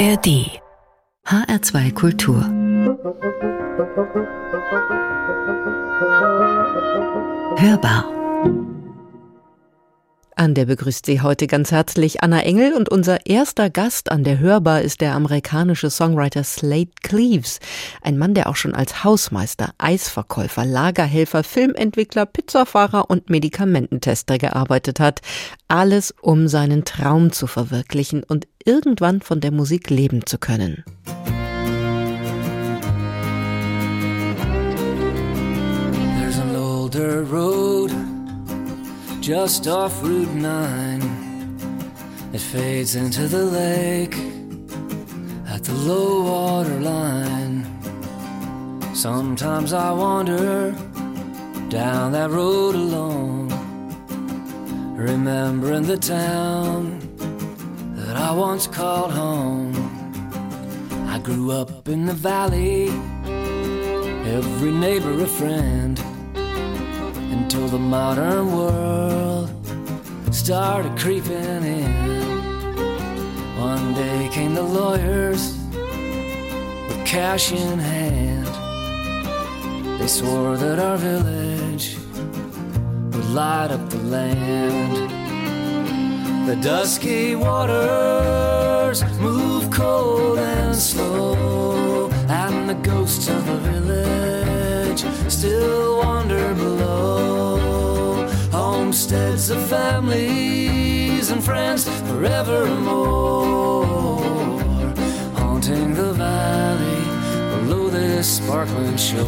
ARD HR2 Kultur. Hörbar an der begrüßt Sie heute ganz herzlich Anna Engel und unser erster Gast an der Hörbar ist der amerikanische Songwriter Slade Cleaves, ein Mann, der auch schon als Hausmeister, Eisverkäufer, Lagerhelfer, Filmentwickler, Pizzafahrer und Medikamententester gearbeitet hat. Alles, um seinen Traum zu verwirklichen und irgendwann von der Musik leben zu können. There's an older road just off Route 9. It fades into the lake at the low water line. Sometimes I wander down that road alone, remembering the town that I once called home. I grew up in the valley, every neighbor a friend until the modern world started creeping in. One day came the lawyers with cash in hand. They swore that our village would light up the land. The dusky waters move cold and slow, and the ghosts of the village still wander below. Homesteads of families and friends forevermore, haunting the valley below this sparkling shore.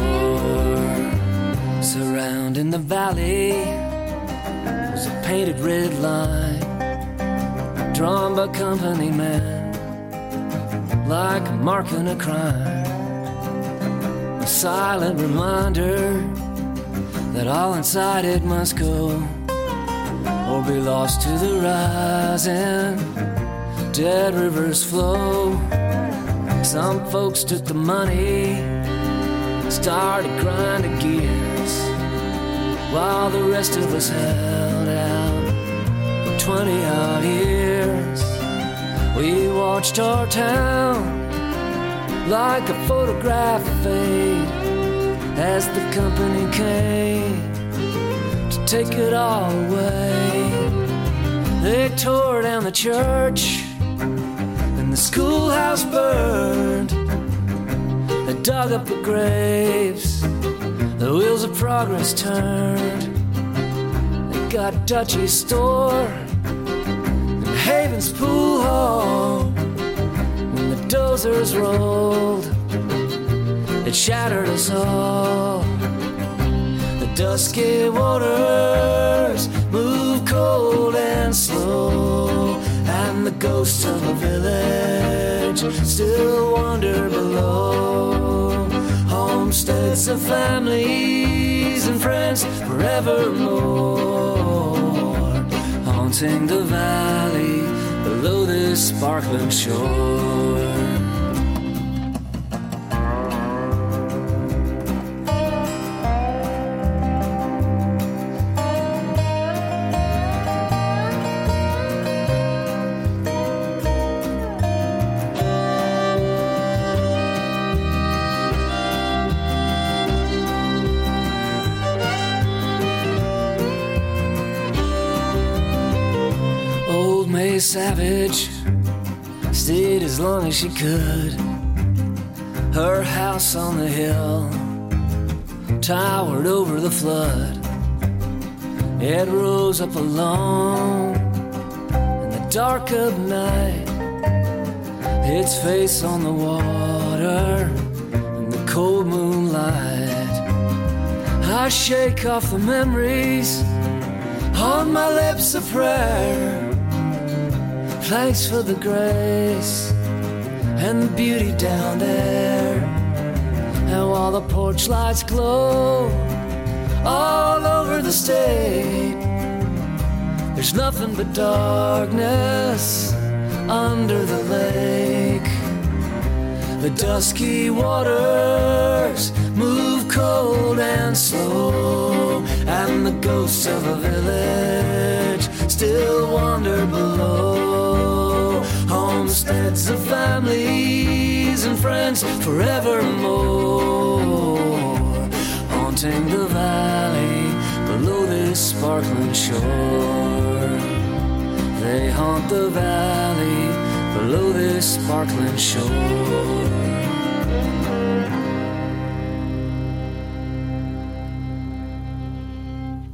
Surrounding the valley was a painted red line drawn by company men like marking a crime a silent reminder that all inside it must go or be lost to the rising. Dead rivers flow. Some folks took the money started grinding gears while the rest of us held out for 20 odd years. We watched our town like a photograph fade as the company came to take it all away. They tore down the church and the schoolhouse burned. They dug up the graves. The wheels of progress turned. They got Dutchy's store and Haven's pool hall dozers rolled. It shattered us all. The dusky waters move cold and slow and the ghosts of the village still wander below. Homesteads of families and friends forevermore haunting the valley this sparkling shore. Savage as long as she could. Her house on the hill towered over the flood. It rose up alone in the dark of night. Its face on the water in the cold moonlight. I shake off the memories on my lips of prayer. Thanks for the grace and the beauty down there. And while the porch lights glow all over the state there's nothing but darkness under the lake. The dusky waters move cold and slow and the ghosts of a village still wander below homesteads of families and friends forevermore, haunting the valley below this sparkling shore. They haunt the valley below this sparkling shore.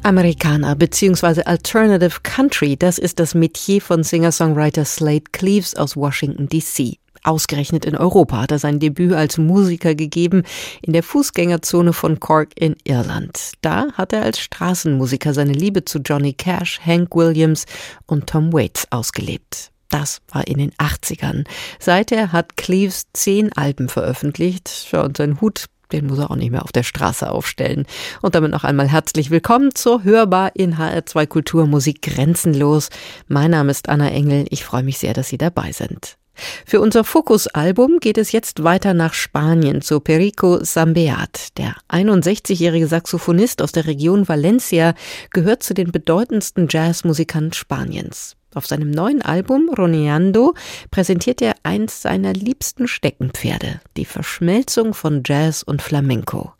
Amerikaner bzw. Alternative Country, das ist das Metier von Singer-Songwriter Slade Cleaves aus Washington, D.C. Ausgerechnet in Europa hat er sein Debüt als Musiker gegeben in der Fußgängerzone von Cork in Irland. Da hat er als Straßenmusiker seine Liebe zu Johnny Cash, Hank Williams und Tom Waits ausgelebt. Das war in den 80ern. Seither hat Cleaves zehn Alben veröffentlicht und sein Hut den muss er auch nicht mehr auf der Straße aufstellen. Und damit noch einmal herzlich willkommen zur Hörbar in HR2 Kultur Musik grenzenlos. Mein Name ist Anna Engel. Ich freue mich sehr, dass Sie dabei sind. Für unser Fokus-Album geht es jetzt weiter nach Spanien zu Perico Sambeat. Der 61-jährige Saxophonist aus der Region Valencia gehört zu den bedeutendsten Jazzmusikern Spaniens. Auf seinem neuen Album Roneando präsentiert er eins seiner liebsten Steckenpferde, die Verschmelzung von Jazz und Flamenco.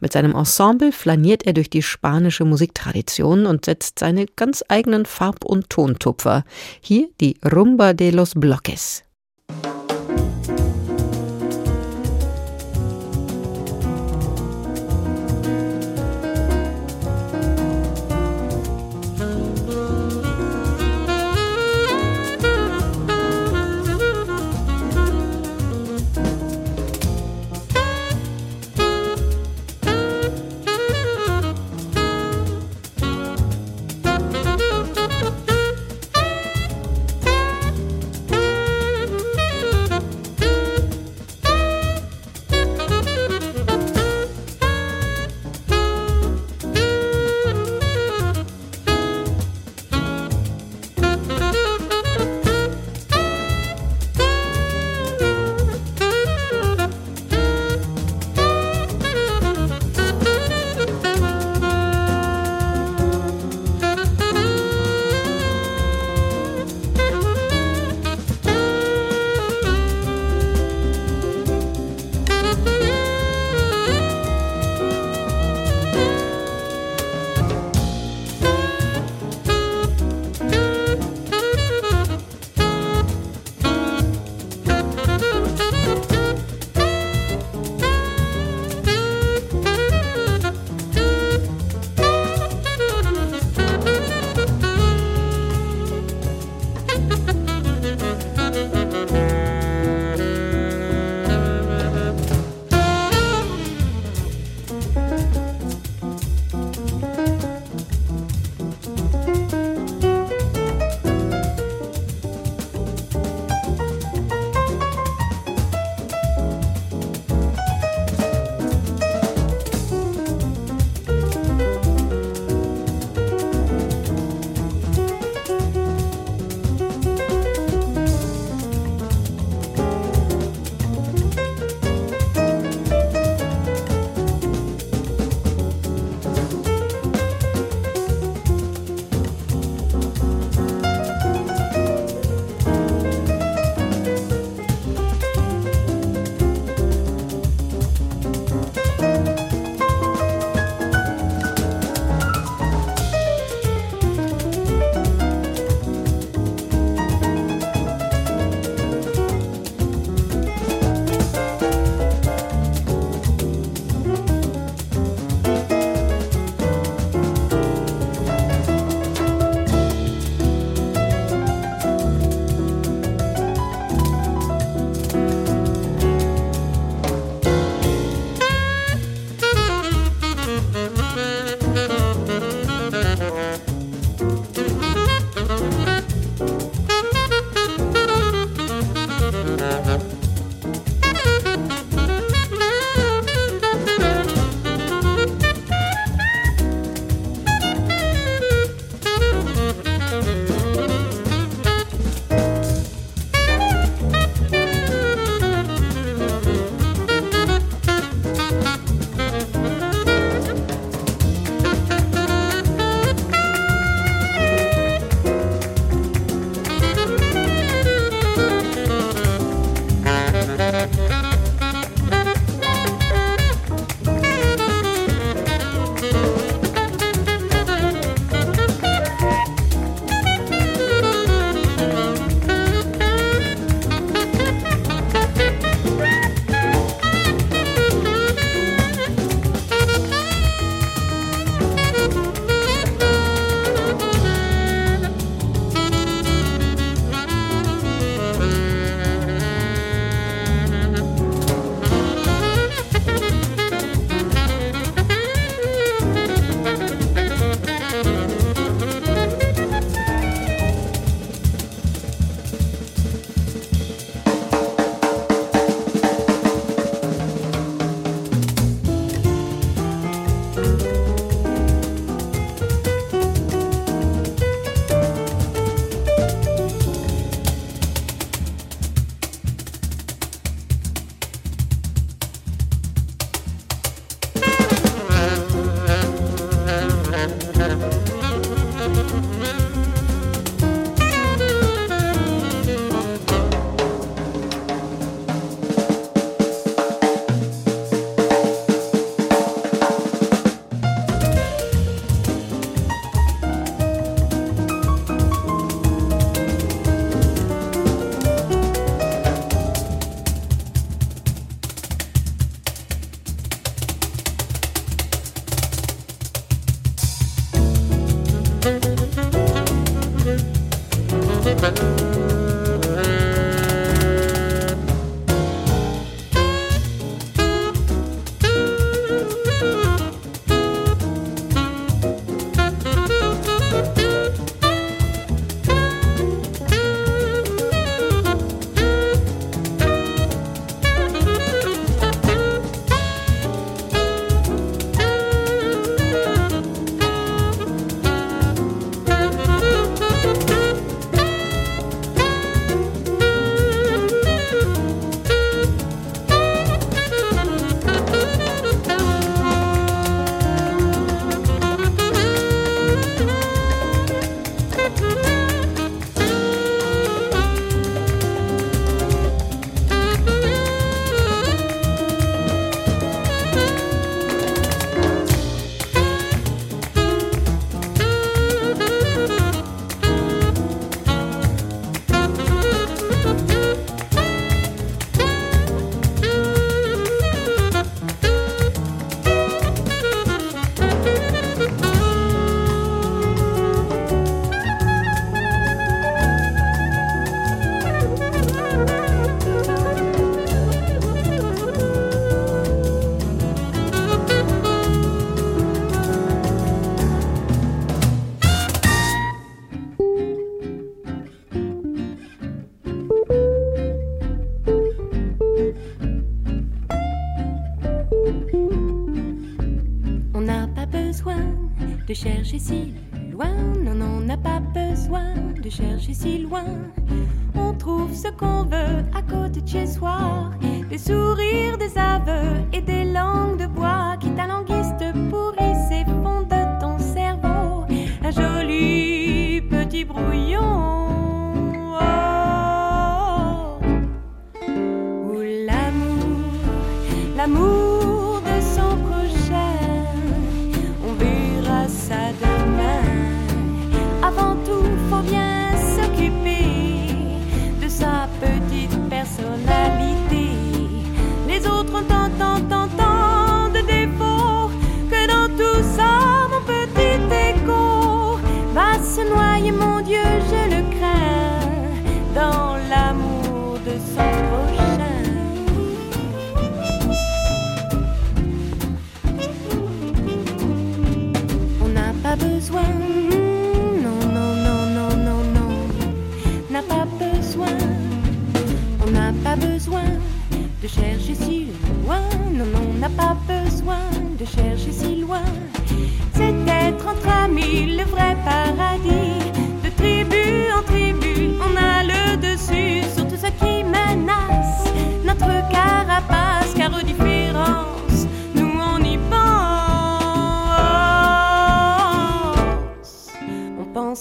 Mit seinem Ensemble flaniert er durch die spanische Musiktradition und setzt seine ganz eigenen Farb- und Tontupfer. Hier die Rumba de los Bloques.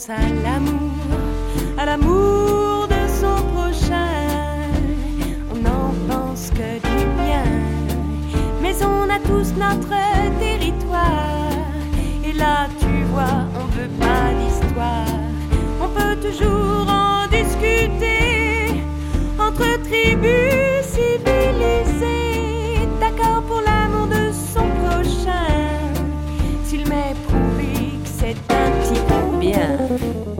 à l'amour, à l'amour de son prochain. On n'en pense que du bien, mais on a tous notre territoire. Et là, tu vois, on veut pas d'histoire. On peut toujours en discuter entre tribus. un 遍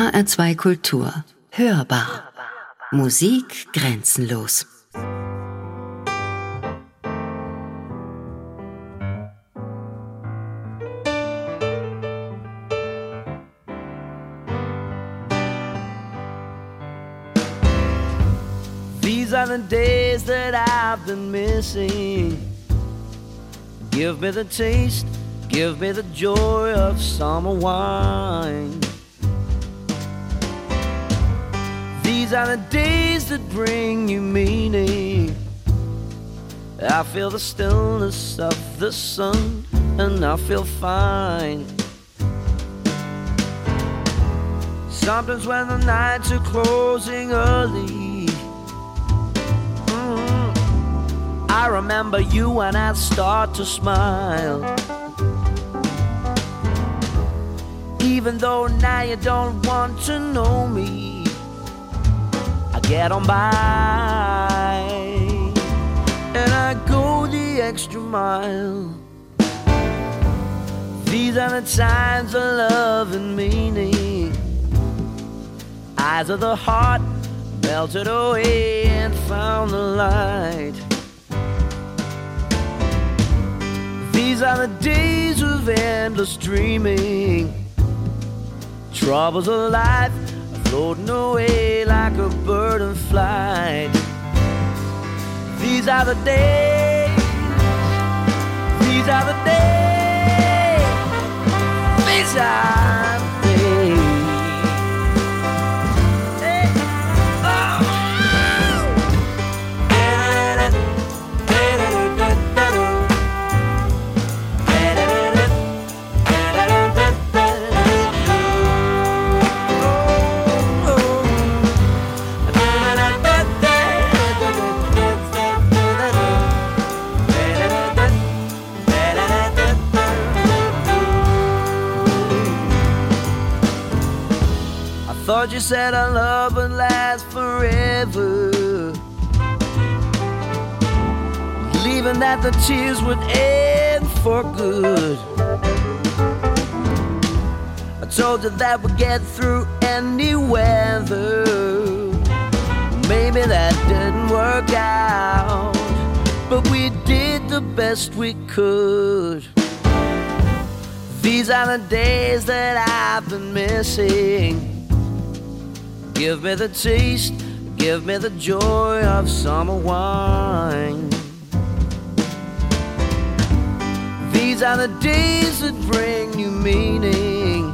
HR2 Kultur. Hörbar. Musik grenzenlos. These are the days that I've been missing. Give me the taste, give me the joy of summer wine. These are the days that bring you meaning. I feel the stillness of the sun and I feel fine. Sometimes when the nights are closing early, mm, I remember you and I start to smile. Even though now you don't want to know me, get on by and I go the extra mile. These are the times of love and meaning. Eyes of the heart melted away and found the light. These are the days of endless dreaming. Troubles of life floating away like a bird in flight. These are the days. These are the days. These are you said our love would last forever. Believing that the tears would end for good. I told you that we'd get through any weather. Maybe that didn't work out, but we did the best we could. These are the days that I've been missing. Give me the taste, give me the joy of summer wine. These are the days that bring new meaning.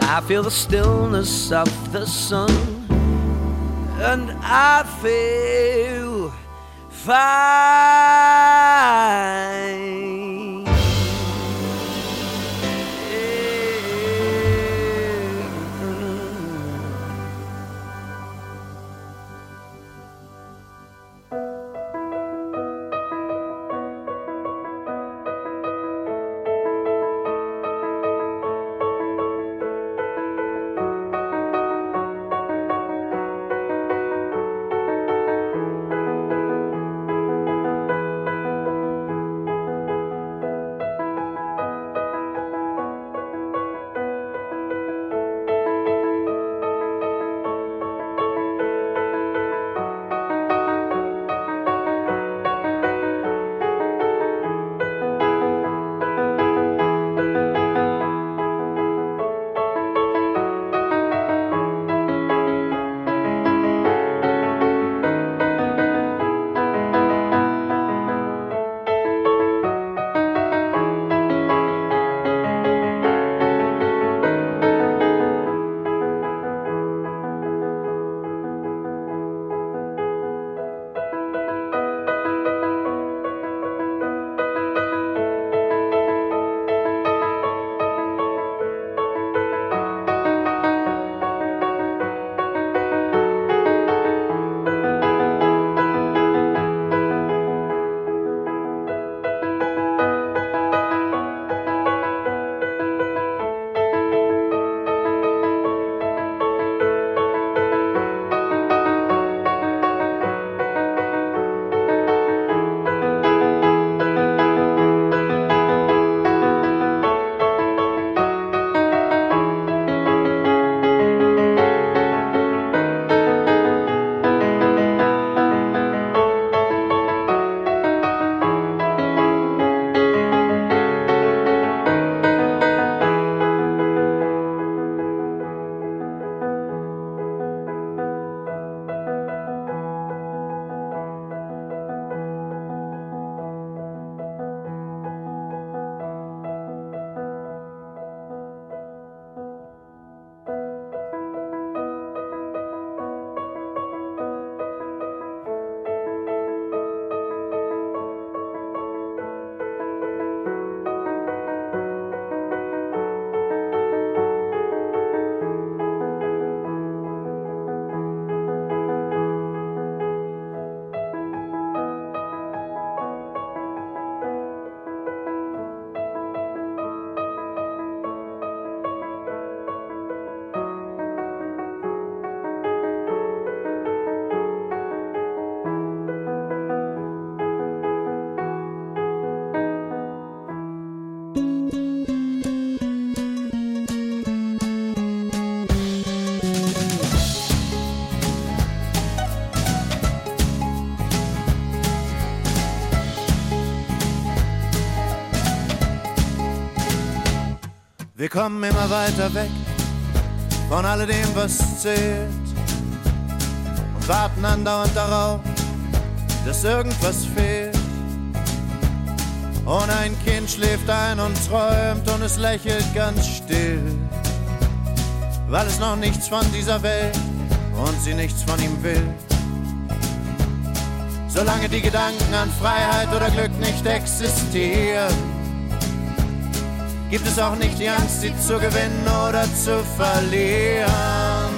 I feel the stillness of the sun, and I feel fine. Kommen immer weiter weg von alledem, was zählt und warten andauernd darauf, dass irgendwas fehlt. Und ein Kind schläft ein und träumt und es lächelt ganz still, weil es noch nichts von dieser Welt und sie nichts von ihm will. Solange die Gedanken an Freiheit oder Glück nicht existieren, gibt es auch nicht die Angst, sie zu gewinnen oder zu verlieren.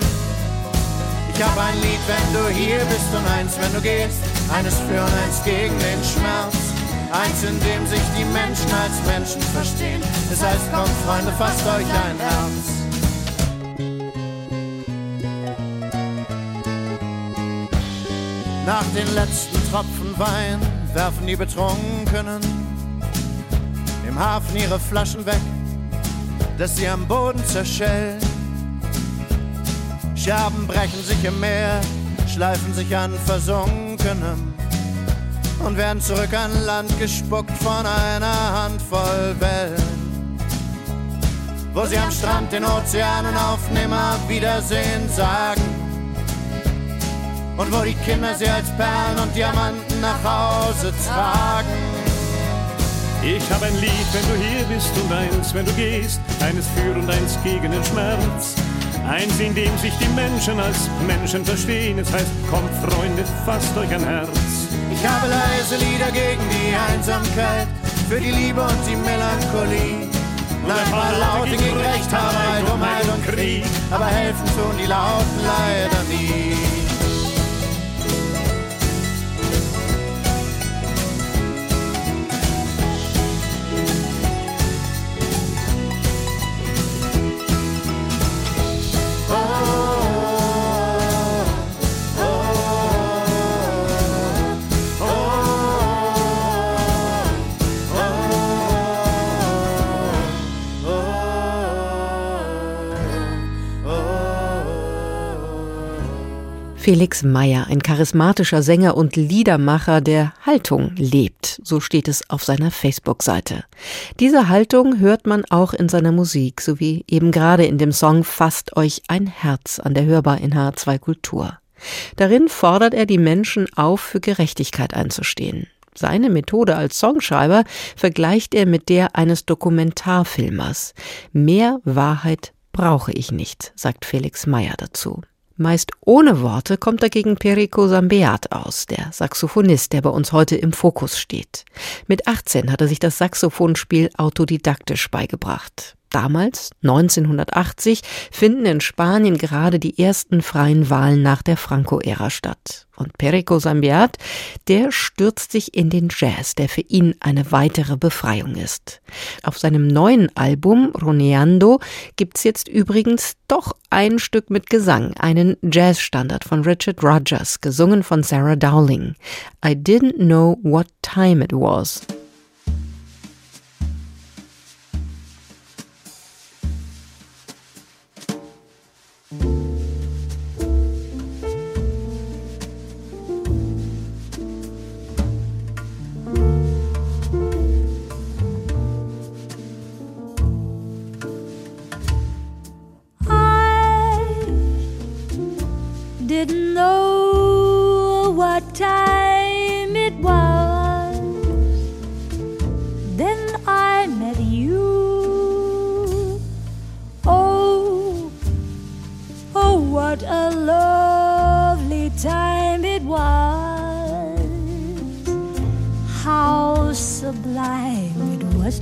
Ich hab ein Lied, wenn du hier bist und eins, wenn du gehst, eines für und eins gegen den Schmerz. Eins, in dem sich die Menschen als Menschen verstehen. Es heißt, kommt Freunde, fasst euch ein Herz. Nach den letzten Tropfen Wein werfen die Betrunkenen Hafen ihre Flaschen weg, dass sie am Boden zerschellen. Scherben brechen sich im Meer, schleifen sich an Versunkenem und werden zurück an Land gespuckt von einer Handvoll Wellen. Wo sie am Strand den Ozeanen auf Nimmerwiedersehen sagen und wo die Kinder sie als Perlen und Diamanten nach Hause tragen. Ich hab ein Lied, wenn du hier bist und eins, wenn du gehst, eines für und eins gegen den Schmerz. Eins, in dem sich die Menschen als Menschen verstehen. Es heißt, kommt Freunde, fasst euch ein Herz. Ich habe leise Lieder gegen die Einsamkeit, für die Liebe und die Melancholie. Und ein paar laute gegen Rechthaberei, Dummheit und Krieg, aber helfen tun die Lauten leider nie. Felix Meyer, ein charismatischer Sänger und Liedermacher, der Haltung lebt, so steht es auf seiner Facebook-Seite. Diese Haltung hört man auch in seiner Musik, sowie eben gerade in dem Song Fasst euch ein Herz an der Hörbar in H2 Kultur. Darin fordert er die Menschen auf, für Gerechtigkeit einzustehen. Seine Methode als Songschreiber vergleicht er mit der eines Dokumentarfilmers. Mehr Wahrheit brauche ich nicht, sagt Felix Meyer dazu. Meist ohne Worte kommt dagegen Perico Sambeat aus, der Saxophonist, der bei uns heute im Fokus steht. Mit 18 hat er sich das Saxophonspiel autodidaktisch beigebracht. Damals, 1980, finden in Spanien gerade die ersten freien Wahlen nach der Franco-Ära statt. Und Perico Sambiat, der stürzt sich in den Jazz, der für ihn eine weitere Befreiung ist. Auf seinem neuen Album Roneando gibt's jetzt übrigens doch ein Stück mit Gesang, einen Jazzstandard von Richard Rogers, gesungen von Sarah Dowling. I didn't know what time it was. Didn't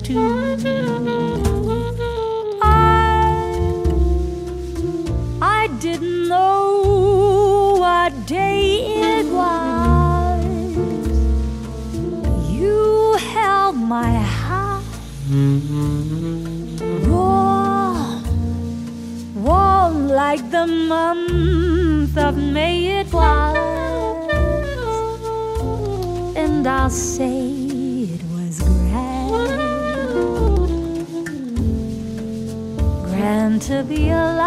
too. I, I didn't know what day it was. You held my heart warm, warm like the month of May it was. And I'll say to be alive,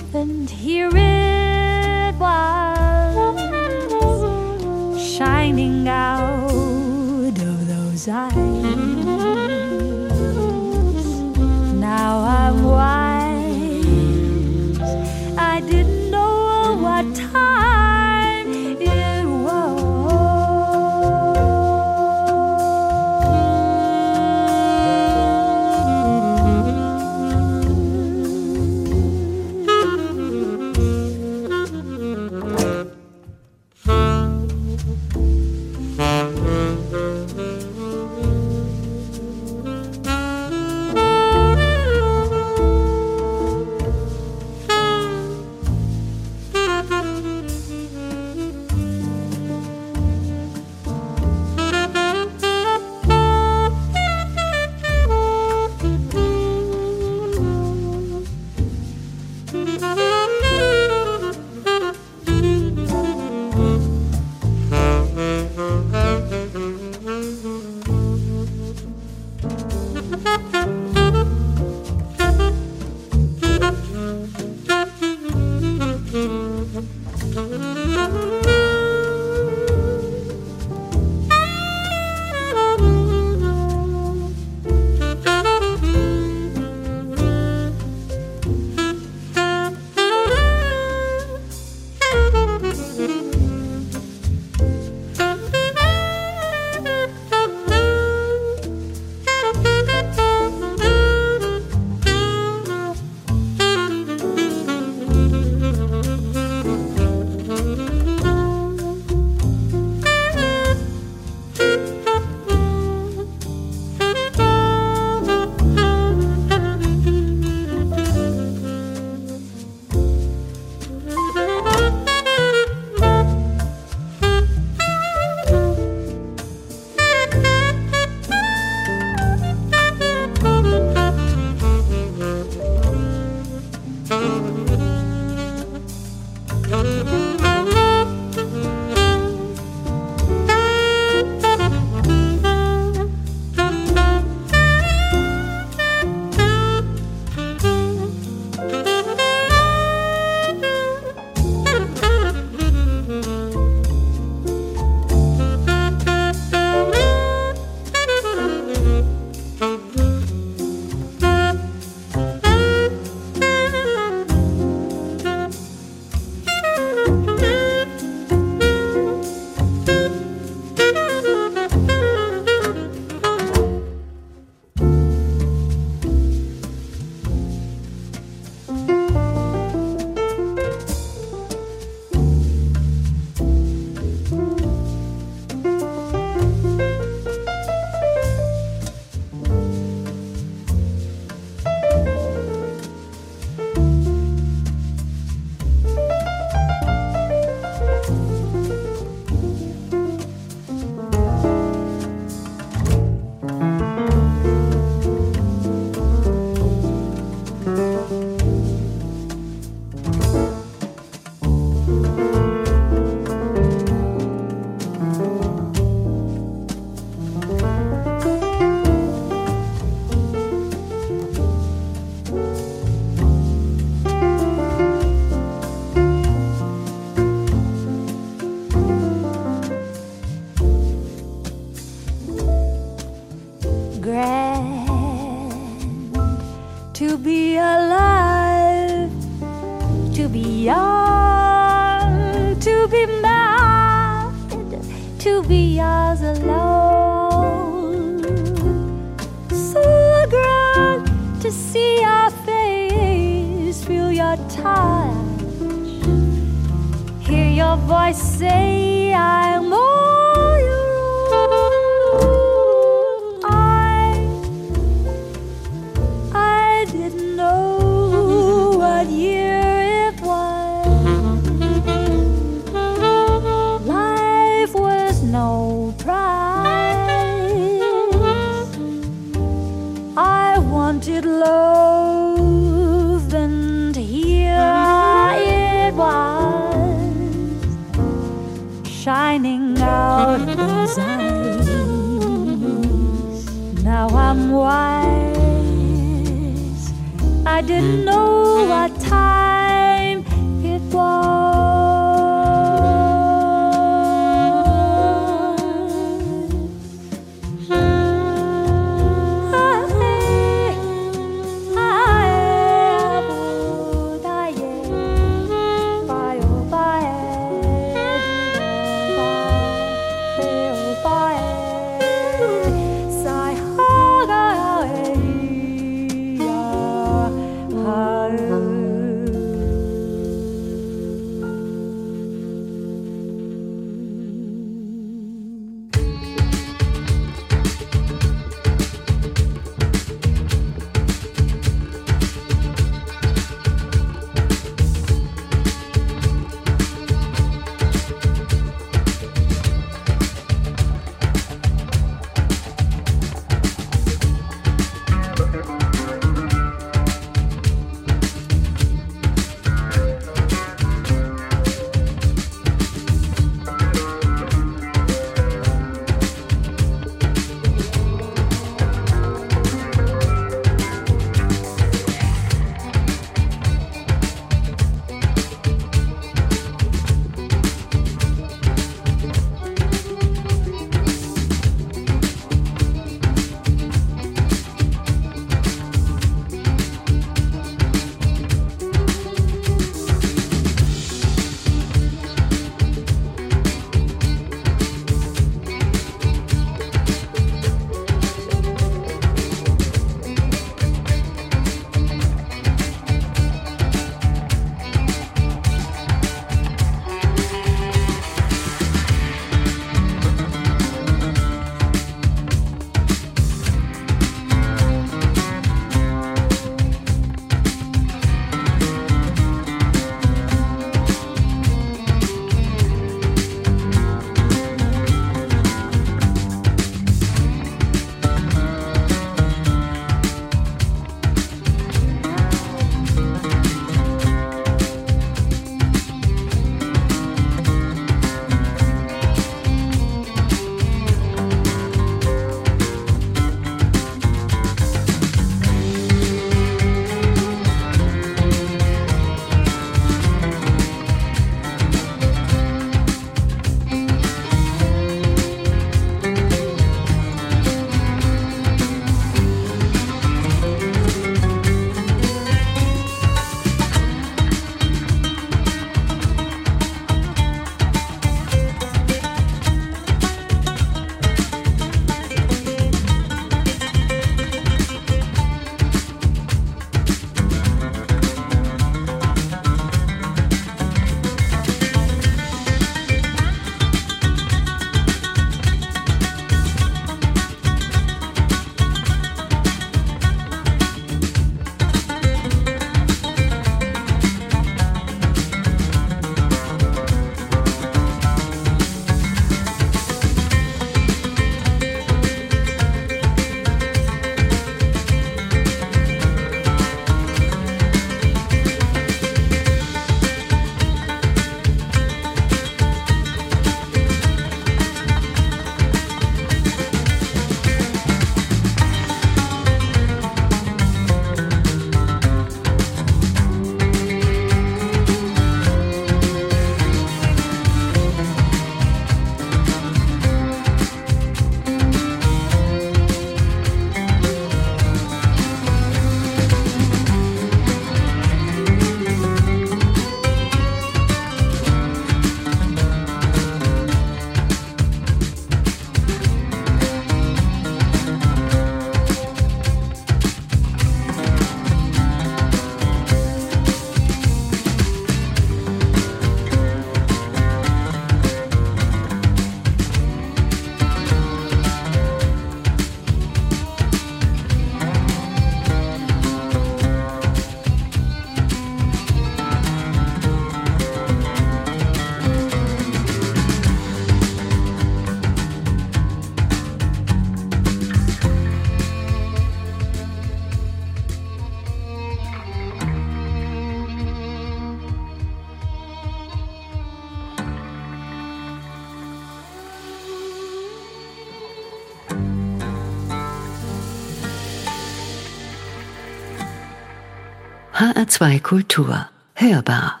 HR2 Kultur. Hörbar.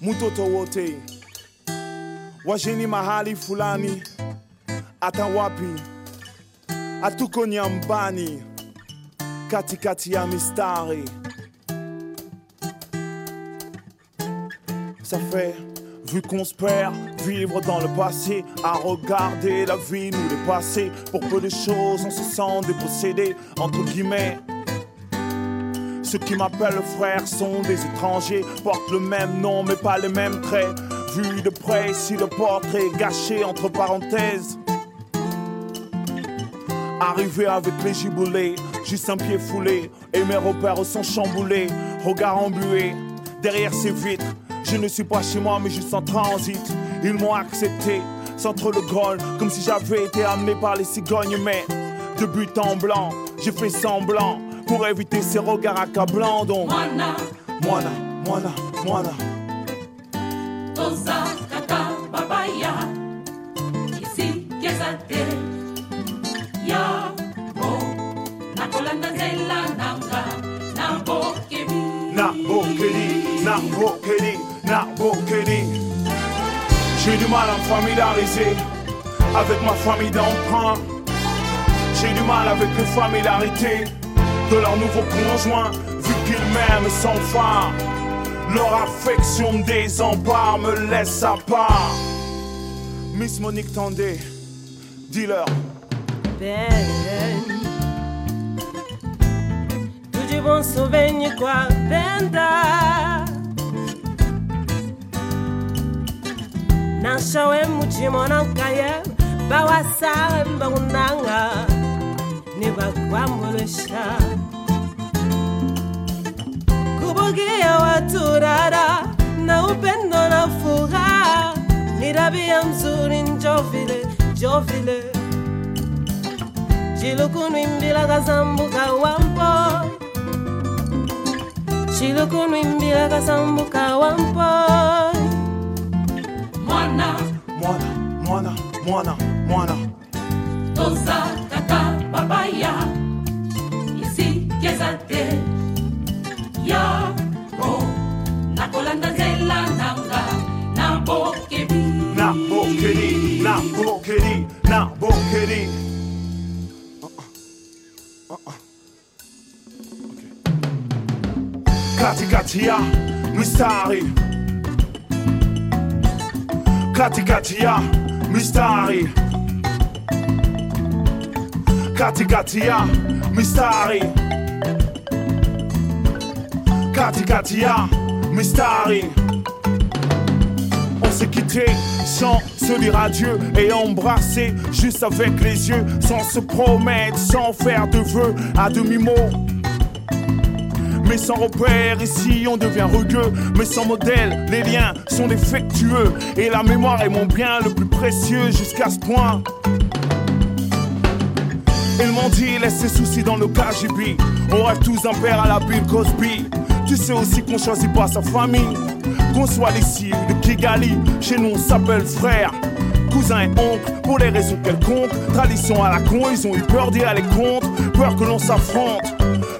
mtoto wote washeni mahali fulani, hata wapi hatuko nyambani, katikati ya mistari. Ça fait, vu qu'on se perd, vivre dans le passé, à regarder la vie nous dépasser. Pour peu de choses, on se sent dépossédé, entre guillemets. Ceux qui m'appellent frère sont des étrangers, portent le même nom mais pas les mêmes traits. Vu de près, si le portrait est gâché entre parenthèses. Arrivé avec les giboulés, juste un pied foulé, et mes repères sont chamboulés, regard embué, derrière ces vitres. Je ne suis pas chez moi, mais juste en transit. Ils m'ont accepté, centre le Graal, comme si j'avais été amené par les cigognes, mais de but en blanc, j'ai fait semblant pour éviter ces regards accablants. Donc, Moana, Moana, Moana. toza kaka babaya. Isi kezate. Ya nakolanda nanga J'ai du mal à me familiariser avec ma famille d'emprunt. J'ai du mal avec les familiarités de leur nouveau conjoint, vu qu'ils m'aiment sans phare. Leur affection me désempare, me laisse à part. Miss Monique Tandé, dis-leur. Ben Tuji bon souvenir kwa benda Nashawe muchimo na kaye Bawasa mbaunanga Niba kwamulesha Kubugia watu rara Na upendo na furaha Ni tabia mzuri njovile, njovile. Chilukunwimbila kasambuka wampo chilukunwimbila kasambuka wampo mwana mwana mwana mwana mwana tozakaka babaya lisikeza te. Yango nakolanda nzela nanga na bokebi na bokeli na bokeli na bokeli uh-uh, uh-uh. katikati ya misari. Katikati ya mistari Katikati ya mistari Katikati ya mistari On s'est quitté sans se dire adieu et embrasser juste avec les yeux, sans se promettre, sans faire de vœux à demi-mot. Sans repère, ici on devient rugueux, mais sans modèle, les liens sont défectueux et la mémoire est mon bien le plus précieux jusqu'à ce point. Ils m'ont dit laisse ses soucis dans le KGB On rêve tous un père à la Bill Cosby. Tu sais aussi qu'on choisit pas sa famille. Qu'on soit d'ici ou de Kigali Chez nous on s'appelle frère Cousin et oncle. Pour les raisons quelconques Tradition à la con, ils ont eu peur d'y aller contre Peur que l'on s'affronte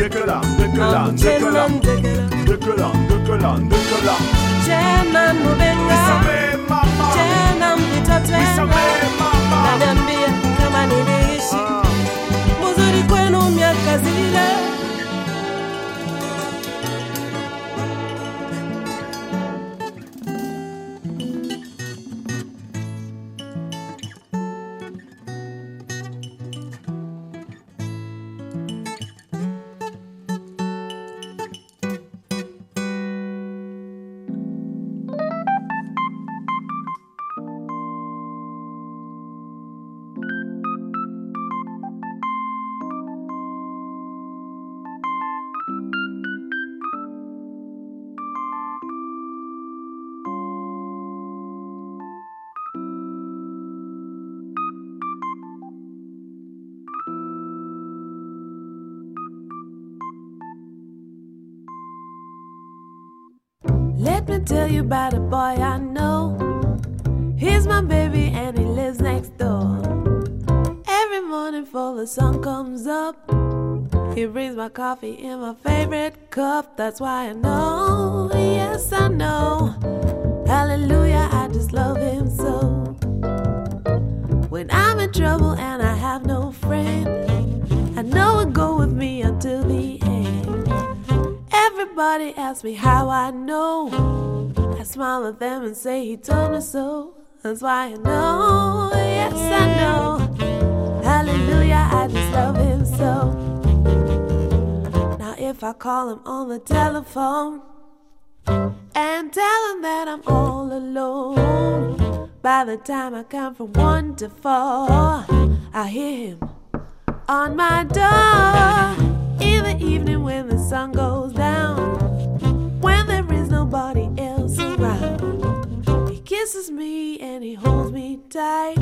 ndekela ndekela mubenga tena mlitotema naniambia kama niliishi muzuri kwenu miaka zile tell you about a boy I know. He's my baby and he lives next door. Every morning before the sun comes up, he brings my coffee in my favorite cup. That's why I know, yes, I know. Hallelujah, I just love him so. When I'm in trouble and I have no friend, I know he'll go with me until the end. Everybody asks me how I know. I smile at them and say he told me so. That's why I know, yes, I know. Hallelujah, I just love him so. Now, if I call him on the telephone and tell him that I'm all alone, by the time I come from one to four, I hear him on my door. In the evening when the sun goes down, when there is nobody else around, he kisses me and he holds me tight.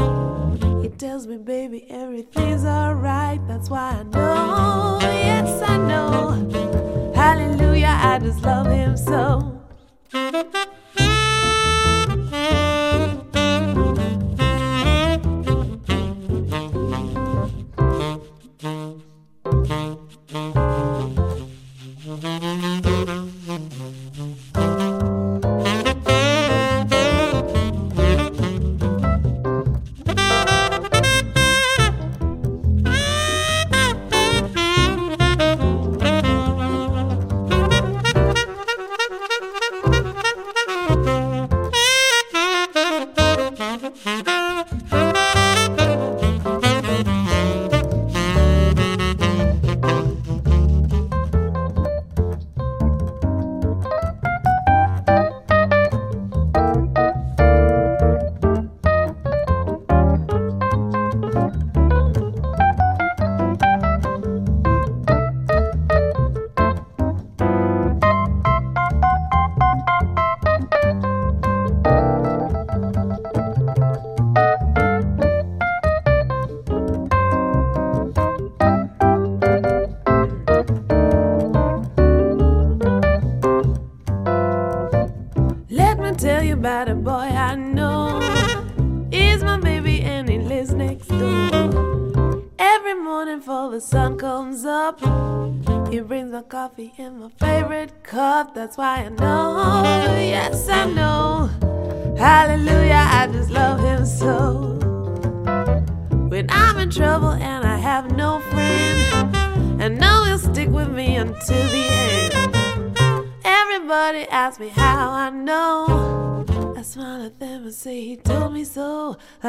He tells me, baby, everything's alright. That's why I know, yes, I know. Hallelujah, I just love him so.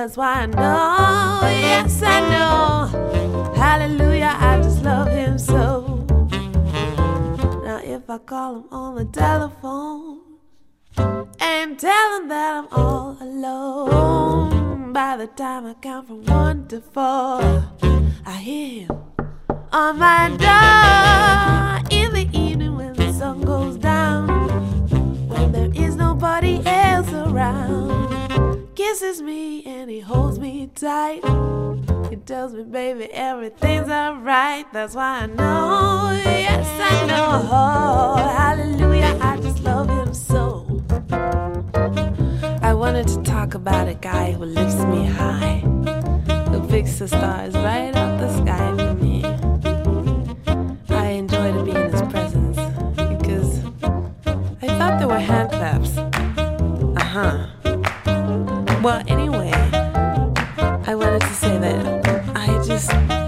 That's why I know, Kisses me and he holds me tight. He tells me, baby, everything's alright. That's why I know, yes, I know. hallelujah, I just love him so. I wanted to talk about a guy who lifts me high, who picks the stars right out the sky for me. I enjoy to be in his presence because I thought there were hand claps. Uh huh. Well, anyway, I wanted to say that I just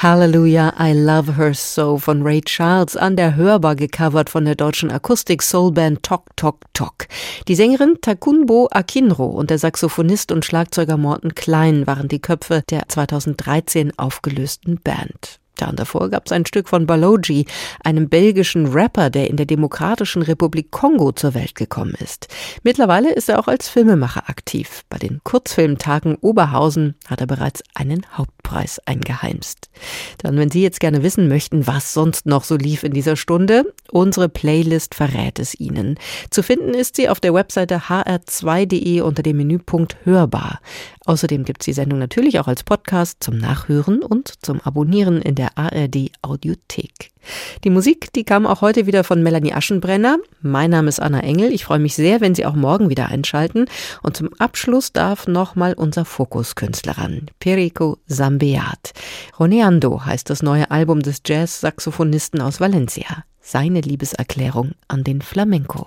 Hallelujah, I Love Her So von Ray Charles an der Hörbar gecovert von der deutschen Akustik-Soulband Tok Tok Tok. Die Sängerin Takunbo Akinro und der Saxophonist und Schlagzeuger Morten Klein waren die Köpfe der 2013 aufgelösten Band. Und davor gab es ein Stück von Baloji, einem belgischen Rapper, der in der Demokratischen Republik Kongo zur Welt gekommen ist. Mittlerweile ist er auch als Filmemacher aktiv. Bei den Kurzfilmtagen Oberhausen hat er bereits einen Hauptpreis eingeheimst. Dann, wenn Sie jetzt gerne wissen möchten, was sonst noch so lief in dieser Stunde, unsere Playlist verrät es Ihnen. Zu finden ist sie auf der Webseite hr2.de unter dem Menüpunkt Hörbar. Außerdem gibt es die Sendung natürlich auch als Podcast zum Nachhören und zum Abonnieren in der ARD Audiothek. Die Musik, die kam auch heute wieder von Melanie Aschenbrenner. Mein Name ist Anna Engel. Ich freue mich sehr, wenn Sie auch morgen wieder einschalten. Und zum Abschluss darf nochmal unser Fokuskünstler ran, Perico Zambeat. Roneando heißt das neue Album des Jazz-Saxophonisten aus Valencia. Seine Liebeserklärung an den Flamenco.